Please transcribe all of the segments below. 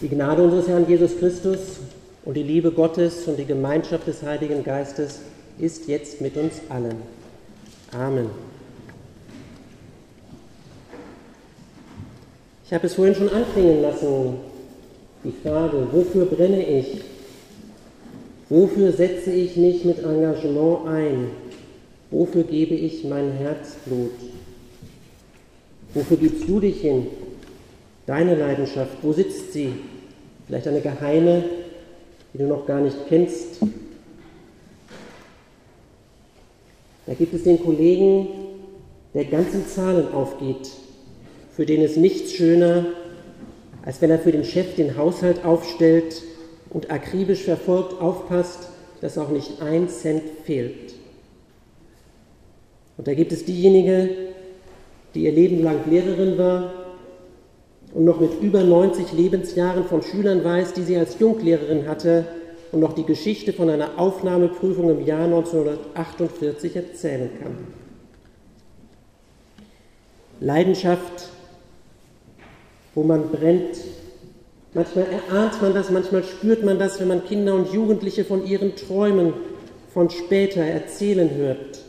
Die Gnade unseres Herrn Jesus Christus und die Liebe Gottes und die Gemeinschaft des Heiligen Geistes ist jetzt mit uns allen. Amen. Ich habe es vorhin schon anklingen lassen, die Frage, wofür brenne ich? Wofür setze ich mich mit Engagement ein? Wofür gebe ich mein Herzblut? Wofür gibst du dich hin? Deine Leidenschaft, wo sitzt sie? Vielleicht eine geheime, die du noch gar nicht kennst. Da gibt es den Kollegen, der ganz in Zahlen aufgeht, für den es nichts schöner, als wenn er für den Chef den Haushalt aufstellt und akribisch verfolgt aufpasst, dass auch nicht ein Cent fehlt. Und da gibt es diejenige, die ihr Leben lang Lehrerin war und noch mit über 90 Lebensjahren von Schülern weiß, die sie als Junglehrerin hatte und noch die Geschichte von einer Aufnahmeprüfung im Jahr 1948 erzählen kann. Leidenschaft, wo man brennt. Manchmal erahnt man das, manchmal spürt man das, wenn man Kinder und Jugendliche von ihren Träumen von später erzählen hört,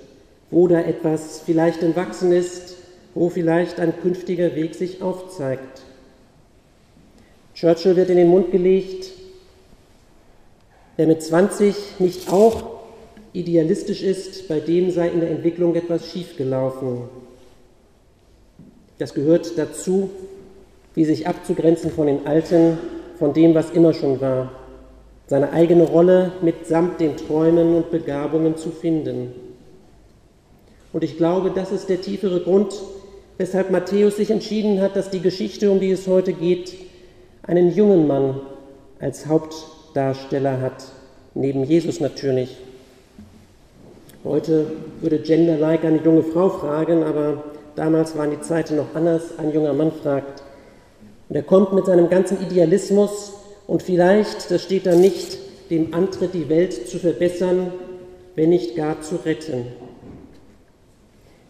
wo da etwas vielleicht entwachsen ist, wo vielleicht ein künftiger Weg sich aufzeigt. Churchill wird in den Mund gelegt, wer mit 20 nicht auch idealistisch ist, bei dem sei in der Entwicklung etwas schiefgelaufen. Das gehört dazu, wie sich abzugrenzen von den Alten, von dem, was immer schon war, seine eigene Rolle mitsamt den Träumen und Begabungen zu finden. Und ich glaube, das ist der tiefere Grund, weshalb Matthäus sich entschieden hat, dass die Geschichte, um die es heute geht, einen jungen Mann als Hauptdarsteller hat, neben Jesus natürlich. Heute würde Gender-like eine junge Frau fragen, aber damals waren die Zeiten noch anders. Ein junger Mann fragt. Und er kommt mit seinem ganzen Idealismus und vielleicht, das steht da nicht, dem Antritt, die Welt zu verbessern, wenn nicht gar zu retten.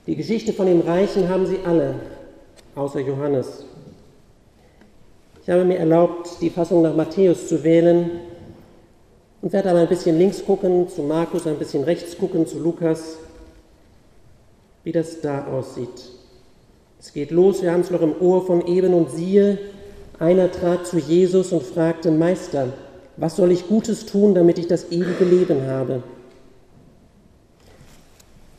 Die Geschichte von dem Reichen haben sie alle, außer Johannes. Ich habe mir erlaubt, die Fassung nach Matthäus zu wählen und werde aber ein bisschen links gucken zu Markus, ein bisschen rechts gucken zu Lukas, wie das da aussieht. Es geht los, wir haben es noch im Ohr von eben und siehe, einer trat zu Jesus und fragte, Meister, was soll ich Gutes tun, damit ich das ewige Leben habe?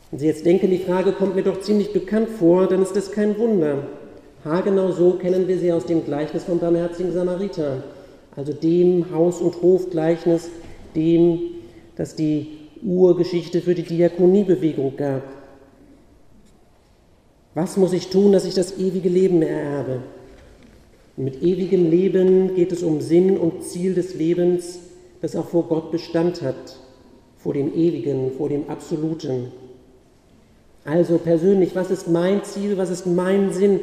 Wenn Sie jetzt denken, die Frage kommt mir doch ziemlich bekannt vor, dann ist das kein Wunder. Haargenau so kennen wir sie aus dem Gleichnis vom barmherzigen Samariter, also dem Haus- und Hofgleichnis, dem, das die Urgeschichte für die Diakoniebewegung gab. Was muss ich tun, dass ich das ewige Leben ererbe? Mit ewigem Leben geht es um Sinn und Ziel des Lebens, das auch vor Gott Bestand hat, vor dem Ewigen, vor dem Absoluten. Also persönlich, was ist mein Ziel, was ist mein Sinn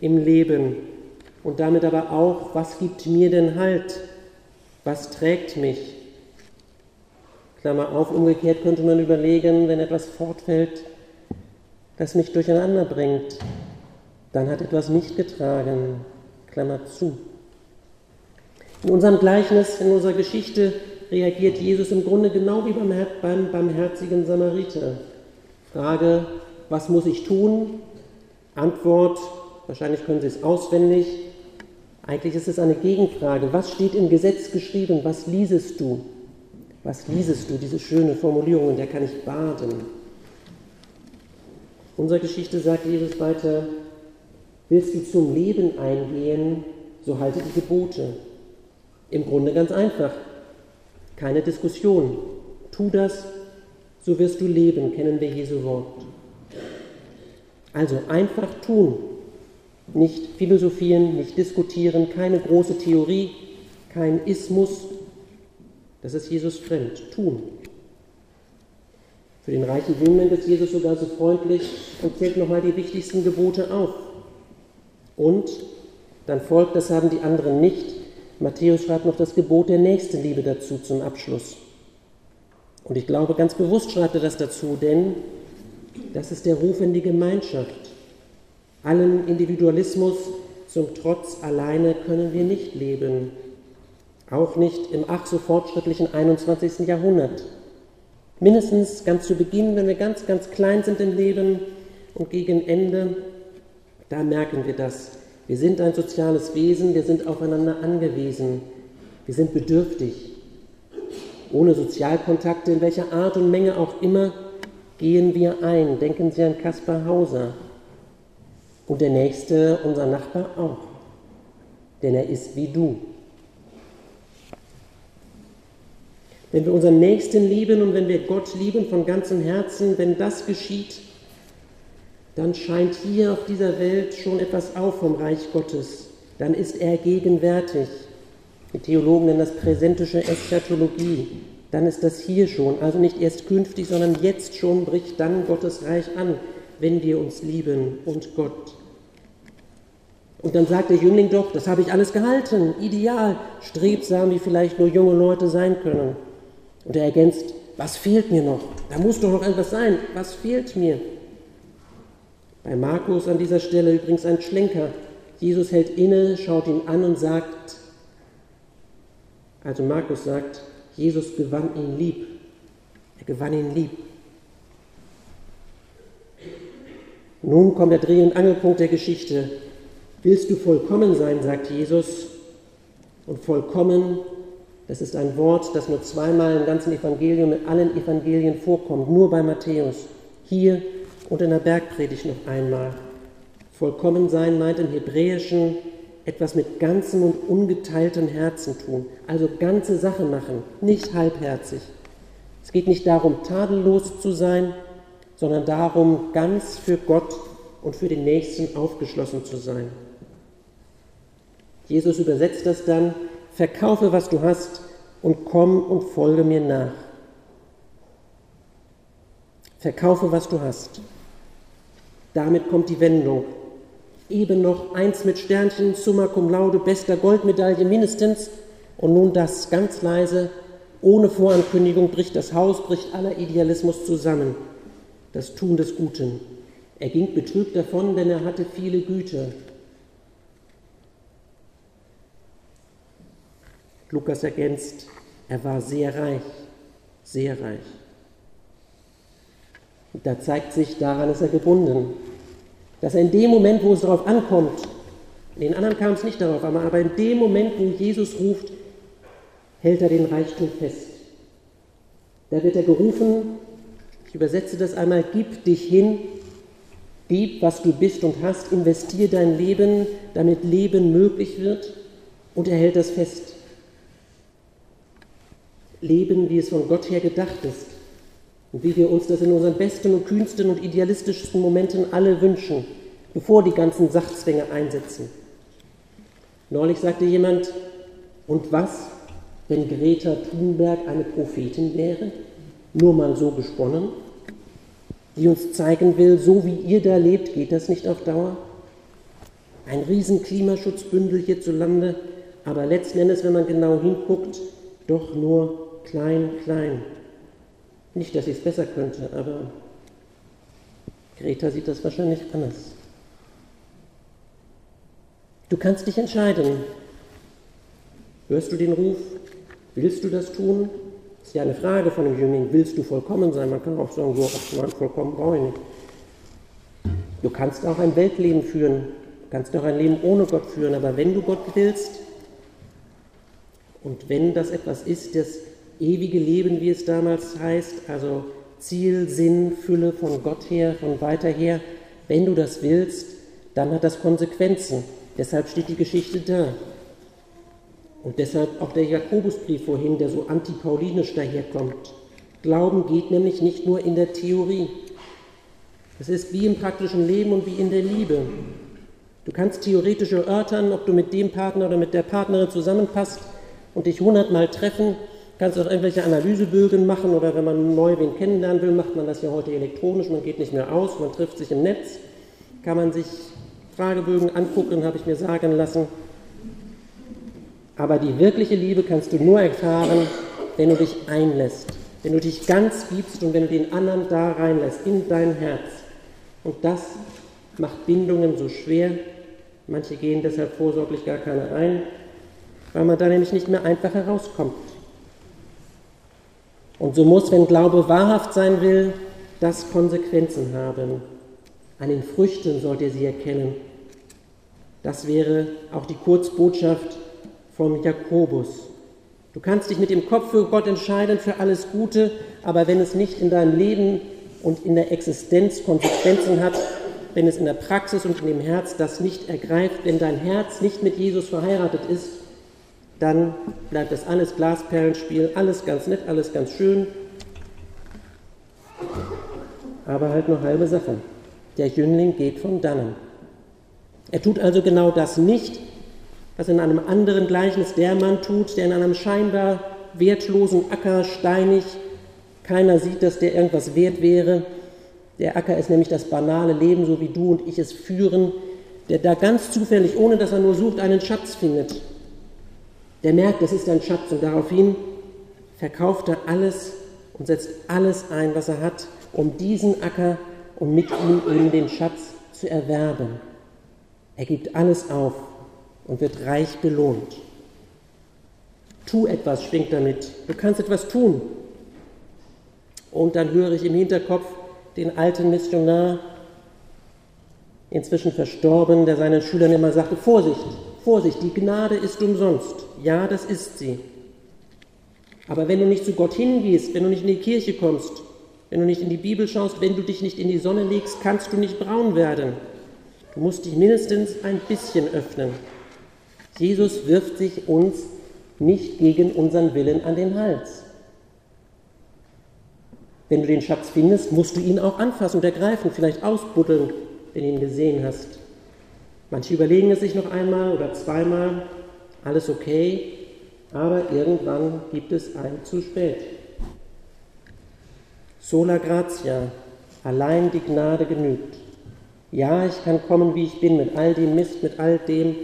im Leben? Und damit aber auch, was gibt mir denn Halt? Was trägt mich? Klammer auf, umgekehrt könnte man überlegen, wenn etwas fortfällt, das mich durcheinander bringt, dann hat etwas mich getragen. Klammer zu. In unserem Gleichnis, in unserer Geschichte reagiert Jesus im Grunde genau wie beim, beim barmherzigen Samariter. Frage, was muss ich tun? Antwort, wahrscheinlich können Sie es auswendig. Eigentlich ist es eine Gegenfrage. Was steht im Gesetz geschrieben? Was liesest du? Was liesest du? Diese schöne Formulierung, in der kann ich baden. Unserer Geschichte sagt Jesus weiter, willst du zum Leben eingehen, so halte die Gebote. Im Grunde ganz einfach. Keine Diskussion. Tu das, so wirst du leben, kennen wir Jesu Wort. Also einfach tun, nicht philosophieren, nicht diskutieren, keine große Theorie, kein Ismus. Das ist Jesus fremd. Tun. Für den reichen Jüngling ist Jesus sogar so freundlich und zählt nochmal die wichtigsten Gebote auf. Und dann folgt, das haben die anderen nicht. Matthäus schreibt noch das Gebot der Nächstenliebe dazu zum Abschluss. Und ich glaube, ganz bewusst schreibt er das dazu, denn das ist der Ruf in die Gemeinschaft. Allen Individualismus zum Trotz alleine können wir nicht leben. auch nicht im ach so fortschrittlichen 21. Jahrhundert. Mindestens ganz zu Beginn, wenn wir ganz, ganz klein sind im Leben und gegen Ende, da merken wir das. Wir sind ein soziales Wesen, wir sind aufeinander angewiesen, wir sind bedürftig. Ohne Sozialkontakte in welcher Art und Menge auch immer gehen wir ein. Denken Sie an Kaspar Hauser. Und der Nächste, unser Nachbar, auch. Denn er ist wie du. Wenn wir unseren Nächsten lieben und wenn wir Gott lieben von ganzem Herzen, wenn das geschieht, dann scheint hier auf dieser Welt schon etwas auf vom Reich Gottes. Dann ist er gegenwärtig. Die Theologen nennen das präsentische Eschatologie. Dann ist das hier schon, also nicht erst künftig, sondern jetzt schon bricht dann Gottes Reich an, wenn wir uns lieben und Gott. Und dann sagt der Jüngling doch, das habe ich alles gehalten, ideal, strebsam, wie vielleicht nur junge Leute sein können. Und er ergänzt, was fehlt mir noch? Da muss doch noch etwas sein. Was fehlt mir? Bei Markus an dieser Stelle übrigens ein Schlenker. Jesus hält inne, schaut ihn an und sagt, also Markus sagt, Jesus gewann ihn lieb. Er gewann ihn lieb. Nun kommt der Dreh- und Angelpunkt der Geschichte. Willst du vollkommen sein, sagt Jesus. Und vollkommen das ist ein Wort, das nur zweimal im ganzen Evangelium, in allen Evangelien vorkommt, nur bei Matthäus. Hier und in der Bergpredigt noch einmal. Vollkommen sein meint im Hebräischen etwas mit ganzem und ungeteiltem Herzen tun, also ganze Sache machen, nicht halbherzig. Es geht nicht darum, tadellos zu sein, sondern darum, ganz für Gott und für den Nächsten aufgeschlossen zu sein. Jesus übersetzt das dann verkaufe, was du hast und komm und folge mir nach. Verkaufe, was du hast. Damit kommt die Wendung. Eben noch eins mit Sternchen, Summa cum laude, bester Goldmedaille mindestens. Und nun das ganz leise, ohne Vorankündigung bricht das Haus, bricht aller Idealismus zusammen. Das Tun des Guten. Er ging betrübt davon, denn er hatte viele Güter. Lukas ergänzt, er war sehr reich, sehr reich. Und da zeigt sich, daran ist er gebunden, dass er in dem Moment, wo es darauf ankommt, in den anderen kam es nicht darauf, aber in dem Moment, wo Jesus ruft, hält er den Reichtum fest. Da wird er gerufen, ich übersetze das einmal, gib dich hin, gib, was du bist und hast, investier dein Leben, damit Leben möglich wird und er hält das fest. Leben, wie es von Gott her gedacht ist und wie wir uns das in unseren besten und kühnsten und idealistischsten Momenten alle wünschen, bevor die ganzen Sachzwänge einsetzen. Neulich sagte jemand, und was, wenn Greta Thunberg eine Prophetin wäre, nur mal so gesponnen, die uns zeigen will, so wie ihr da lebt, geht das nicht auf Dauer? Ein riesen Klimaschutzbündel hierzulande, aber letzten Endes, wenn man genau hinguckt, doch nur klein, klein. Nicht, dass ich es besser könnte, aber Greta sieht das wahrscheinlich anders. Du kannst dich entscheiden. Hörst du den Ruf? Willst du das tun? Das ist ja eine Frage von dem Jüngling. Willst du vollkommen sein? Man kann auch sagen, so, ach, vollkommen brauche ich nicht. Du kannst auch ein Weltleben führen. Du kannst auch ein Leben ohne Gott führen. Aber wenn du Gott willst und wenn das etwas ist, das ewige Leben, wie es damals heißt, also Ziel, Sinn, Fülle von Gott her, von weiter her. Wenn du das willst, dann hat das Konsequenzen. Deshalb steht die Geschichte da. Und deshalb auch der Jakobusbrief vorhin, der so antipaulinisch daherkommt. Glauben geht nämlich nicht nur in der Theorie. Es ist wie im praktischen Leben und wie in der Liebe. Du kannst theoretisch erörtern, ob du mit dem Partner oder mit der Partnerin zusammenpasst und dich hundertmal treffen kannst auch irgendwelche Analysebögen machen oder wenn man neu wen kennenlernen will, macht man das ja heute elektronisch, man geht nicht mehr aus, man trifft sich im Netz, kann man sich Fragebögen angucken, habe ich mir sagen lassen. Aber die wirkliche Liebe kannst du nur erfahren, wenn du dich einlässt, wenn du dich ganz gibst und wenn du den anderen da reinlässt, in dein Herz. Und das macht Bindungen so schwer. Manche gehen deshalb vorsorglich gar keine ein. weil man da nämlich nicht mehr einfach herauskommt. Und so muss, wenn Glaube wahrhaft sein will, das Konsequenzen haben. An den Früchten sollt ihr sie erkennen. Das wäre auch die Kurzbotschaft vom Jakobus. Du kannst dich mit dem Kopf für Gott entscheiden, für alles Gute, aber wenn es nicht in deinem Leben und in der Existenz Konsequenzen hat, wenn es in der Praxis und in dem Herz das nicht ergreift, wenn dein Herz nicht mit Jesus verheiratet ist, dann bleibt das alles Glasperlenspiel, alles ganz nett, alles ganz schön, aber halt nur halbe Sache. Der Jüngling geht von dannen. Er tut also genau das nicht, was in einem anderen Gleichnis der Mann tut, der in einem scheinbar wertlosen Acker steinig, keiner sieht, dass der irgendwas wert wäre. Der Acker ist nämlich das banale Leben, so wie du und ich es führen, der da ganz zufällig, ohne dass er nur sucht, einen Schatz findet. Der merkt, das ist ein Schatz und daraufhin verkauft er alles und setzt alles ein, was er hat, um diesen Acker und mit ihm eben den Schatz zu erwerben. Er gibt alles auf und wird reich belohnt. Tu etwas, schwingt damit. Du kannst etwas tun. Und dann höre ich im Hinterkopf den alten Missionar, inzwischen verstorben, der seinen Schülern immer sagte, Vorsicht, Vorsicht, die Gnade ist umsonst. Ja, das ist sie. Aber wenn du nicht zu Gott hingehst, wenn du nicht in die Kirche kommst, wenn du nicht in die Bibel schaust, wenn du dich nicht in die Sonne legst, kannst du nicht braun werden. Du musst dich mindestens ein bisschen öffnen. Jesus wirft sich uns nicht gegen unseren Willen an den Hals. Wenn du den Schatz findest, musst du ihn auch anfassen und ergreifen, vielleicht ausbuddeln, wenn du ihn gesehen hast. Manche überlegen es sich noch einmal oder zweimal, alles okay, aber irgendwann gibt es ein zu spät. Sola gratia, allein die Gnade genügt. Ja, ich kann kommen, wie ich bin, mit all dem Mist, mit all dem,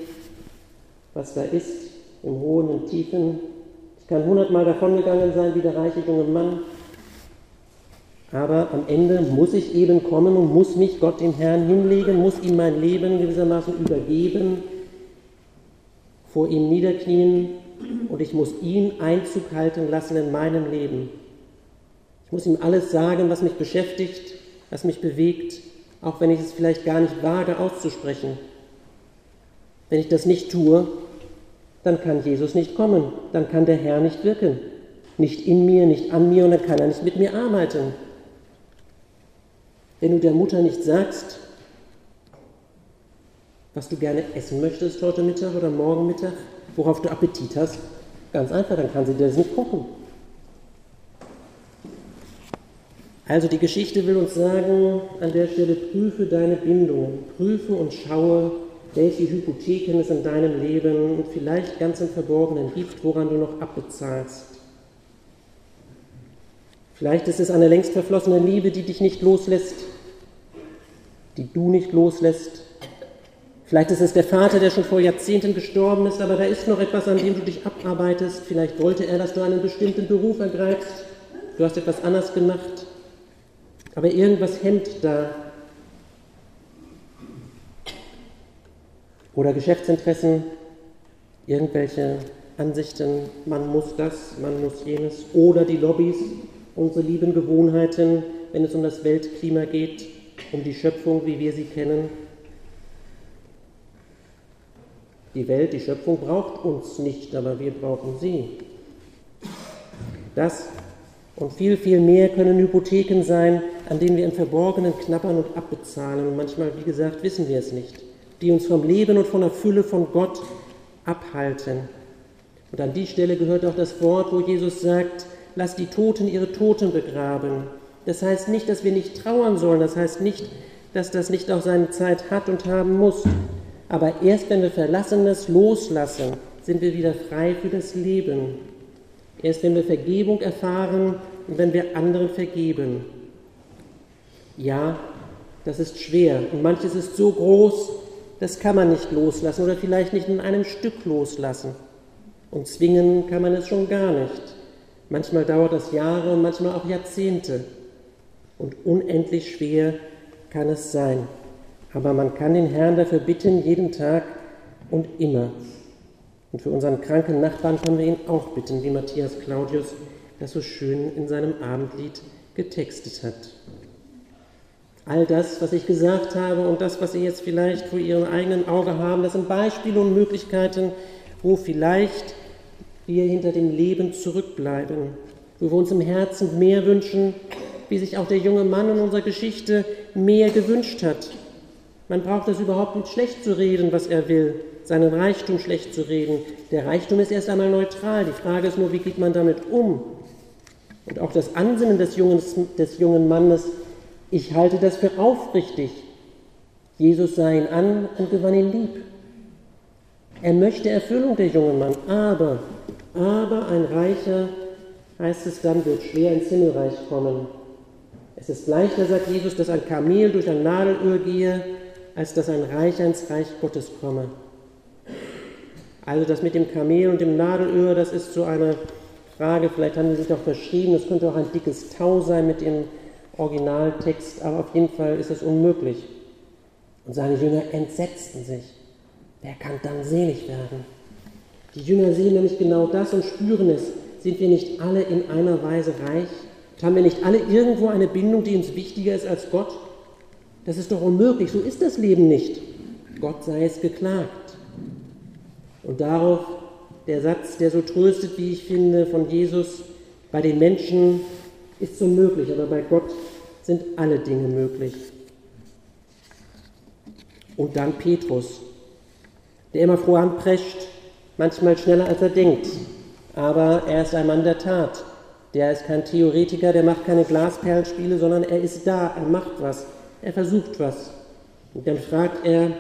was da ist, im Hohen und Tiefen. Ich kann hundertmal davongegangen sein wie der reiche junge Mann, aber am Ende muss ich eben kommen und muss mich Gott dem Herrn hinlegen, muss ihm mein Leben gewissermaßen übergeben, vor ihm niederknien und ich muss ihn Einzug halten lassen in meinem Leben. Ich muss ihm alles sagen, was mich beschäftigt, was mich bewegt, auch wenn ich es vielleicht gar nicht wage auszusprechen. Wenn ich das nicht tue, dann kann Jesus nicht kommen, dann kann der Herr nicht wirken. Nicht in mir, nicht an mir und dann kann er nicht mit mir arbeiten. Wenn du der Mutter nicht sagst, was du gerne essen möchtest heute Mittag oder morgen Mittag, worauf du Appetit hast, ganz einfach, dann kann sie dir das nicht kochen. Also die Geschichte will uns sagen, an der Stelle prüfe deine Bindungen, prüfe und schaue, welche Hypotheken es in deinem Leben und vielleicht ganz im Verborgenen gibt, woran du noch abbezahlst. Vielleicht ist es eine längst verflossene Liebe, die dich nicht loslässt, die du nicht loslässt. Vielleicht ist es der Vater, der schon vor Jahrzehnten gestorben ist, aber da ist noch etwas, an dem du dich abarbeitest. Vielleicht wollte er, dass du einen bestimmten Beruf ergreifst. Du hast etwas anders gemacht. Aber irgendwas hemmt da. Oder Geschäftsinteressen, irgendwelche Ansichten, man muss das, man muss jenes. Oder die Lobbys, unsere lieben Gewohnheiten, wenn es um das Weltklima geht, um die Schöpfung, wie wir sie kennen. Die Welt, die Schöpfung braucht uns nicht, aber wir brauchen sie. Das und viel, viel mehr können Hypotheken sein, an denen wir im Verborgenen knabbern und abbezahlen. Und manchmal, wie gesagt, wissen wir es nicht. Die uns vom Leben und von der Fülle von Gott abhalten. Und an die Stelle gehört auch das Wort, wo Jesus sagt, lass die Toten ihre Toten begraben. Das heißt nicht, dass wir nicht trauern sollen. Das heißt nicht, dass das nicht auch seine Zeit hat und haben muss. Aber erst wenn wir Verlassenes loslassen, sind wir wieder frei für das Leben. Erst wenn wir Vergebung erfahren und wenn wir anderen vergeben. Ja, das ist schwer und manches ist so groß, das kann man nicht loslassen oder vielleicht nicht in einem Stück loslassen. Und zwingen kann man es schon gar nicht. Manchmal dauert das Jahre und manchmal auch Jahrzehnte. Und unendlich schwer kann es sein. Aber man kann den Herrn dafür bitten, jeden Tag und immer. Und für unseren kranken Nachbarn können wir ihn auch bitten, wie Matthias Claudius das so schön in seinem Abendlied getextet hat. All das, was ich gesagt habe und das, was Sie jetzt vielleicht vor Ihrem eigenen Auge haben, das sind Beispiele und Möglichkeiten, wo vielleicht wir hinter dem Leben zurückbleiben, wo wir uns im Herzen mehr wünschen, wie sich auch der junge Mann in unserer Geschichte mehr gewünscht hat. Man braucht das überhaupt nicht schlecht zu reden, was er will, seinen Reichtum schlecht zu reden. Der Reichtum ist erst einmal neutral. Die Frage ist nur, wie geht man damit um? Und auch das Ansinnen des jungen, des jungen Mannes, ich halte das für aufrichtig. Jesus sah ihn an und gewann ihn lieb. Er möchte Erfüllung, der junge Mann, aber, aber ein Reicher, heißt es dann, wird schwer ins Himmelreich kommen. Es ist leichter, sagt Jesus, dass ein Kamel durch ein Nadelöhr gehe, als dass ein Reicher ins Reich Gottes komme. Also das mit dem Kamel und dem Nadelöhr, das ist so eine Frage, vielleicht haben Sie sich noch verschrieben, es könnte auch ein dickes Tau sein mit dem Originaltext, aber auf jeden Fall ist es unmöglich. Und seine Jünger entsetzten sich. Wer kann dann selig werden? Die Jünger sehen nämlich genau das und spüren es. Sind wir nicht alle in einer Weise reich? haben wir nicht alle irgendwo eine Bindung, die uns wichtiger ist als Gott? Das ist doch unmöglich. So ist das Leben nicht. Gott sei es geklagt. Und darauf der Satz, der so tröstet, wie ich finde, von Jesus, bei den Menschen ist so möglich, aber bei Gott sind alle Dinge möglich. Und dann Petrus, der immer voranprescht, manchmal schneller als er denkt, aber er ist ein Mann der Tat. Der ist kein Theoretiker, der macht keine Glasperlenspiele, sondern er ist da, er macht was, er versucht was. Und dann fragt er,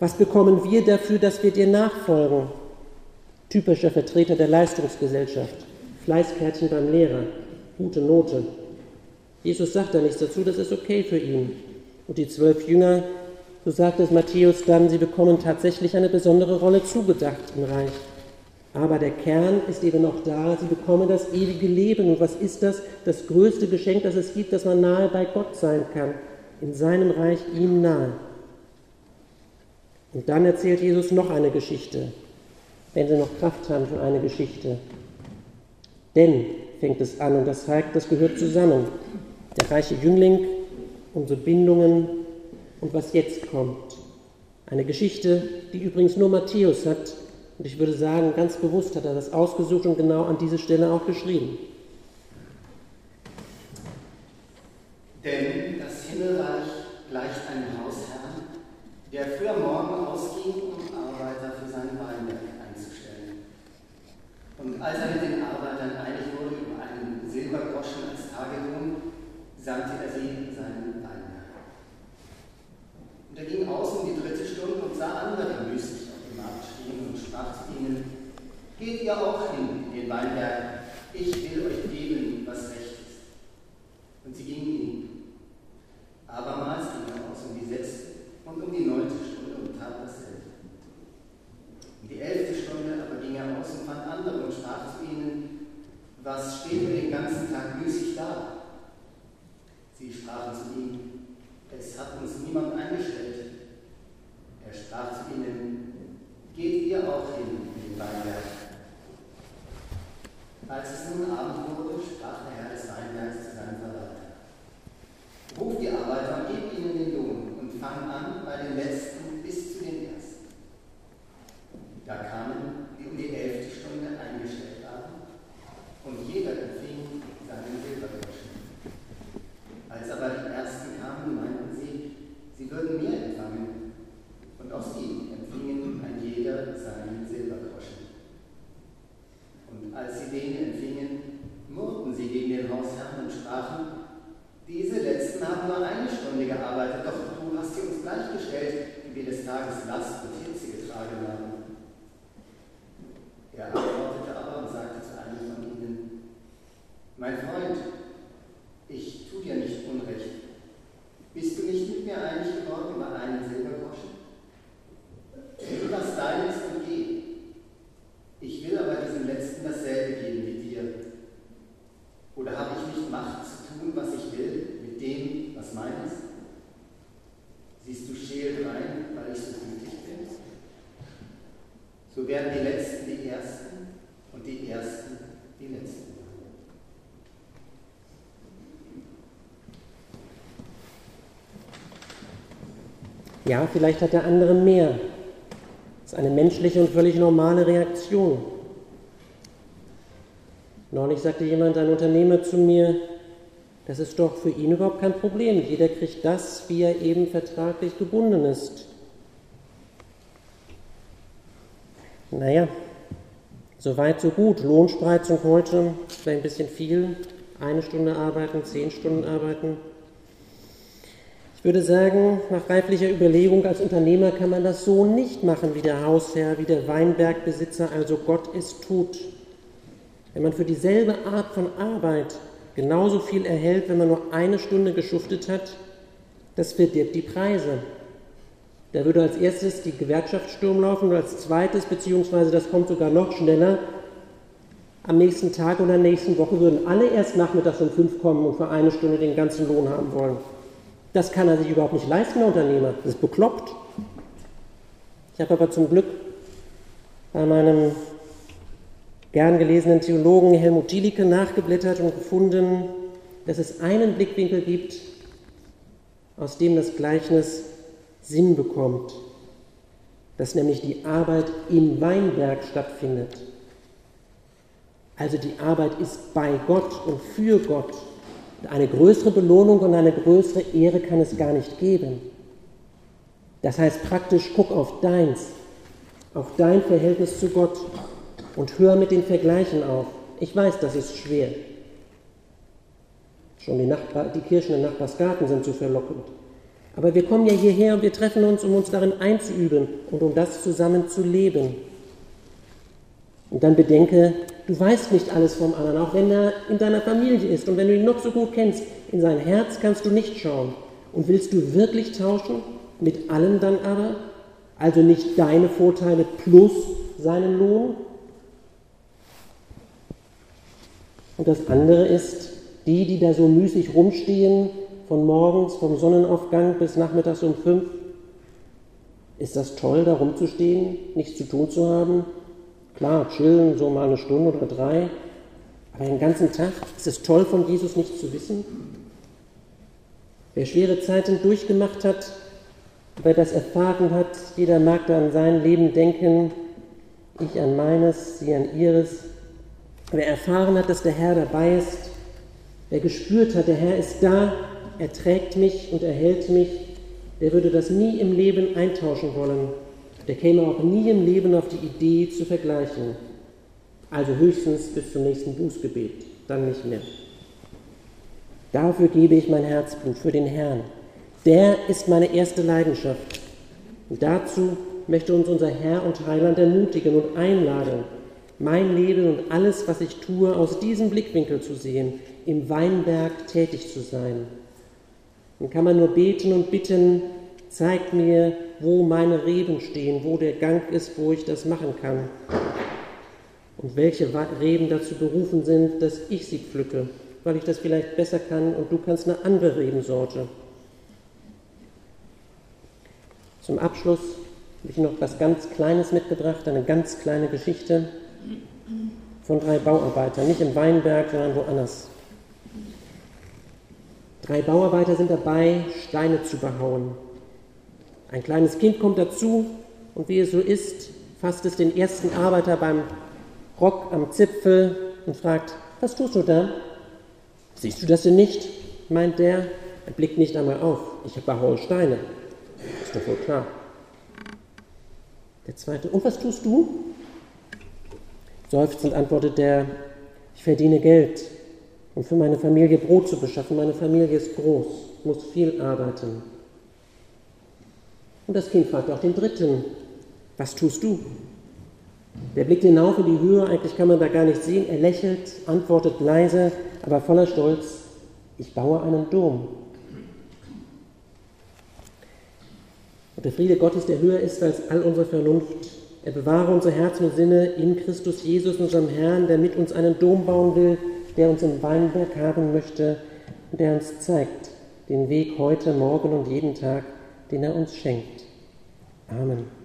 was bekommen wir dafür, dass wir dir nachfolgen? Typischer Vertreter der Leistungsgesellschaft, Fleißkärtchen beim Lehrer, gute Note. Jesus sagt da nichts dazu, das ist okay für ihn. Und die zwölf Jünger so sagt es Matthäus dann, sie bekommen tatsächlich eine besondere Rolle zugedacht im Reich. Aber der Kern ist eben noch da, sie bekommen das ewige Leben. Und was ist das? Das größte Geschenk, das es gibt, dass man nahe bei Gott sein kann, in seinem Reich ihm nahe. Und dann erzählt Jesus noch eine Geschichte, wenn sie noch Kraft haben für eine Geschichte. Denn, fängt es an, und das zeigt, das gehört zusammen. Der reiche Jüngling, unsere Bindungen, und was jetzt kommt. Eine Geschichte, die übrigens nur Matthäus hat. Und ich würde sagen, ganz bewusst hat er das ausgesucht und genau an diese Stelle auch geschrieben. Denn das Himmelreich gleicht einem Hausherrn, der früh am Morgen ausging, um Arbeiter für sein Weinberg einzustellen. Und als er mit den Arbeitern einig wurde über einen Silbergroschen als Tagelohn, sandte er sie seinen Weinberg. Und er ging aus um die dritte Stunde und sah andere müßig auf dem Markt stehen und sprach zu ihnen, geht ihr auch hin in den Weinberg, ich will euch geben, was recht ist. Und sie gingen hin. Abermals ging er aus um die sechste und um die neunte Stunde und tat dasselbe. Um die elfte Stunde aber ging er aus und fand andere und sprach zu ihnen, was steht mir den ganzen Tag müßig da? Sie sprachen zu ihm, es hat uns niemand eingestellt. Er sprach zu ihnen, geht ihr auch hin in den Weinberg. Als es nun Abend wurde, sprach der Herr des Weinbergs zu seinem Verwalter. Ruf die Arbeiter gib ihnen den Lohn und fang an bei den Letzten bis zu den Ersten. Da kamen, die um die elfte Stunde eingestellt waren, und jeder empfing seinen Silbergroschen. Als aber die Ersten kamen, meinten sie, sie würden mehr empfangen. Und auch sie empfingen ein jeder seinen Silbergroschen. Und als sie den empfingen, murrten sie gegen den Hausherrn und sprachen, diese Letzten haben nur eine Stunde gearbeitet, doch du hast sie uns gleichgestellt, wie wir des Tages Last und Hitze getragen haben. Er antwortete aber und sagte zu einem von ihnen, mein Freund, ich tu dir nicht Unrecht. Bist du nicht mit mir einig geworden über einen Silbergroschen? Tu was deines und geh. Ich will aber diesem Letzten dasselbe geben wie dir. Oder habe ich nicht Macht zu tun, was ich will, mit dem, was mein ist? Siehst du scheel rein, weil ich so gütig bin? So So werden die Letzten die Ersten und die Ersten die Letzten. Ja, vielleicht hat der andere mehr. Das ist eine menschliche und völlig normale Reaktion. Neulich sagte jemand, ein Unternehmer zu mir, das ist doch für ihn überhaupt kein Problem. Jeder kriegt das, wie er eben vertraglich gebunden ist. Naja, so weit, so gut. Lohnspreizung heute, vielleicht ein bisschen viel. Eine Stunde arbeiten, zehn Stunden arbeiten. Ich würde sagen, nach reiflicher Überlegung als Unternehmer kann man das so nicht machen wie der Hausherr, wie der Weinbergbesitzer, also Gott es tut. Wenn man für dieselbe Art von Arbeit genauso viel erhält, wenn man nur eine Stunde geschuftet hat, das verdirbt die Preise. Da würde als erstes die Gewerkschaft Sturm laufen und als zweites, beziehungsweise das kommt sogar noch schneller, am nächsten Tag oder nächsten Woche würden alle erst nachmittags um fünf kommen und für eine Stunde den ganzen Lohn haben wollen. Das kann er sich überhaupt nicht leisten, der Unternehmer. Das ist bekloppt. Ich habe aber zum Glück bei meinem gern gelesenen Theologen Helmut Thielicke nachgeblättert und gefunden, dass es einen Blickwinkel gibt, aus dem das Gleichnis Sinn bekommt, dass nämlich die Arbeit im Weinberg stattfindet. Also die Arbeit ist bei Gott und für Gott. Eine größere Belohnung und eine größere Ehre kann es gar nicht geben. Das heißt praktisch, guck auf deins, auf dein Verhältnis zu Gott und hör mit den Vergleichen auf. Ich weiß, das ist schwer. Schon die, Nachbar die Kirchen im Nachbarsgarten sind so verlockend. Aber wir kommen ja hierher und wir treffen uns, um uns darin einzuüben und um das zusammen zu leben. Und dann bedenke, du weißt nicht alles vom anderen, auch wenn er in deiner Familie ist und wenn du ihn noch so gut kennst, in sein Herz kannst du nicht schauen. Und willst du wirklich tauschen? Mit allem dann aber? Also nicht deine Vorteile plus seinen Lohn? Und das andere ist, die, die da so müßig rumstehen, von morgens, vom Sonnenaufgang bis nachmittags um fünf. Ist das toll, da rumzustehen, nichts zu tun zu haben? Klar, chillen, so mal eine Stunde oder drei. Aber den ganzen Tag ist es toll, von Jesus nichts zu wissen? Wer schwere Zeiten durchgemacht hat, wer das erfahren hat, jeder mag da an sein Leben denken, ich an meines, sie an ihres. Wer erfahren hat, dass der Herr dabei ist, wer gespürt hat, der Herr ist da, er trägt mich und erhält mich, der würde das nie im Leben eintauschen wollen. Der käme auch nie im Leben auf die Idee zu vergleichen. Also höchstens bis zum nächsten Bußgebet, dann nicht mehr. Dafür gebe ich mein Herzblut, für den Herrn. Der ist meine erste Leidenschaft. Und dazu möchte uns unser Herr und Heiland ermutigen und einladen, mein Leben und alles, was ich tue, aus diesem Blickwinkel zu sehen, im Weinberg tätig zu sein. Dann kann man nur beten und bitten, zeig mir, wo meine Reben stehen, wo der Gang ist, wo ich das machen kann. Und welche Reben dazu berufen sind, dass ich sie pflücke, weil ich das vielleicht besser kann und du kannst eine andere Rebensorte. Zum Abschluss habe ich noch was ganz Kleines mitgebracht, eine ganz kleine Geschichte von drei Bauarbeitern, nicht im Weinberg, sondern woanders. Drei Bauarbeiter sind dabei, Steine zu behauen. Ein kleines Kind kommt dazu und wie es so ist, fasst es den ersten Arbeiter beim Rock am Zipfel und fragt, was tust du da? Siehst du das denn nicht? meint der. Er blickt nicht einmal auf. Ich behaue Steine. Ist doch wohl klar. Der zweite, und was tust du? Seufzend antwortet der, ich verdiene Geld, um für meine Familie Brot zu beschaffen. Meine Familie ist groß, muss viel arbeiten. Und das Kind fragt auch den Dritten, was tust du? Der blickt hinauf in die Höhe, eigentlich kann man da gar nicht sehen. Er lächelt, antwortet leise, aber voller Stolz, ich baue einen Dom. Und der Friede Gottes, der höher ist als all unsere Vernunft, er bewahre unser Herz und Sinne in Christus Jesus, unserem Herrn, der mit uns einen Dom bauen will, der uns im Weinberg haben möchte und der uns zeigt den Weg heute, morgen und jeden Tag, den er uns schenkt. Amen.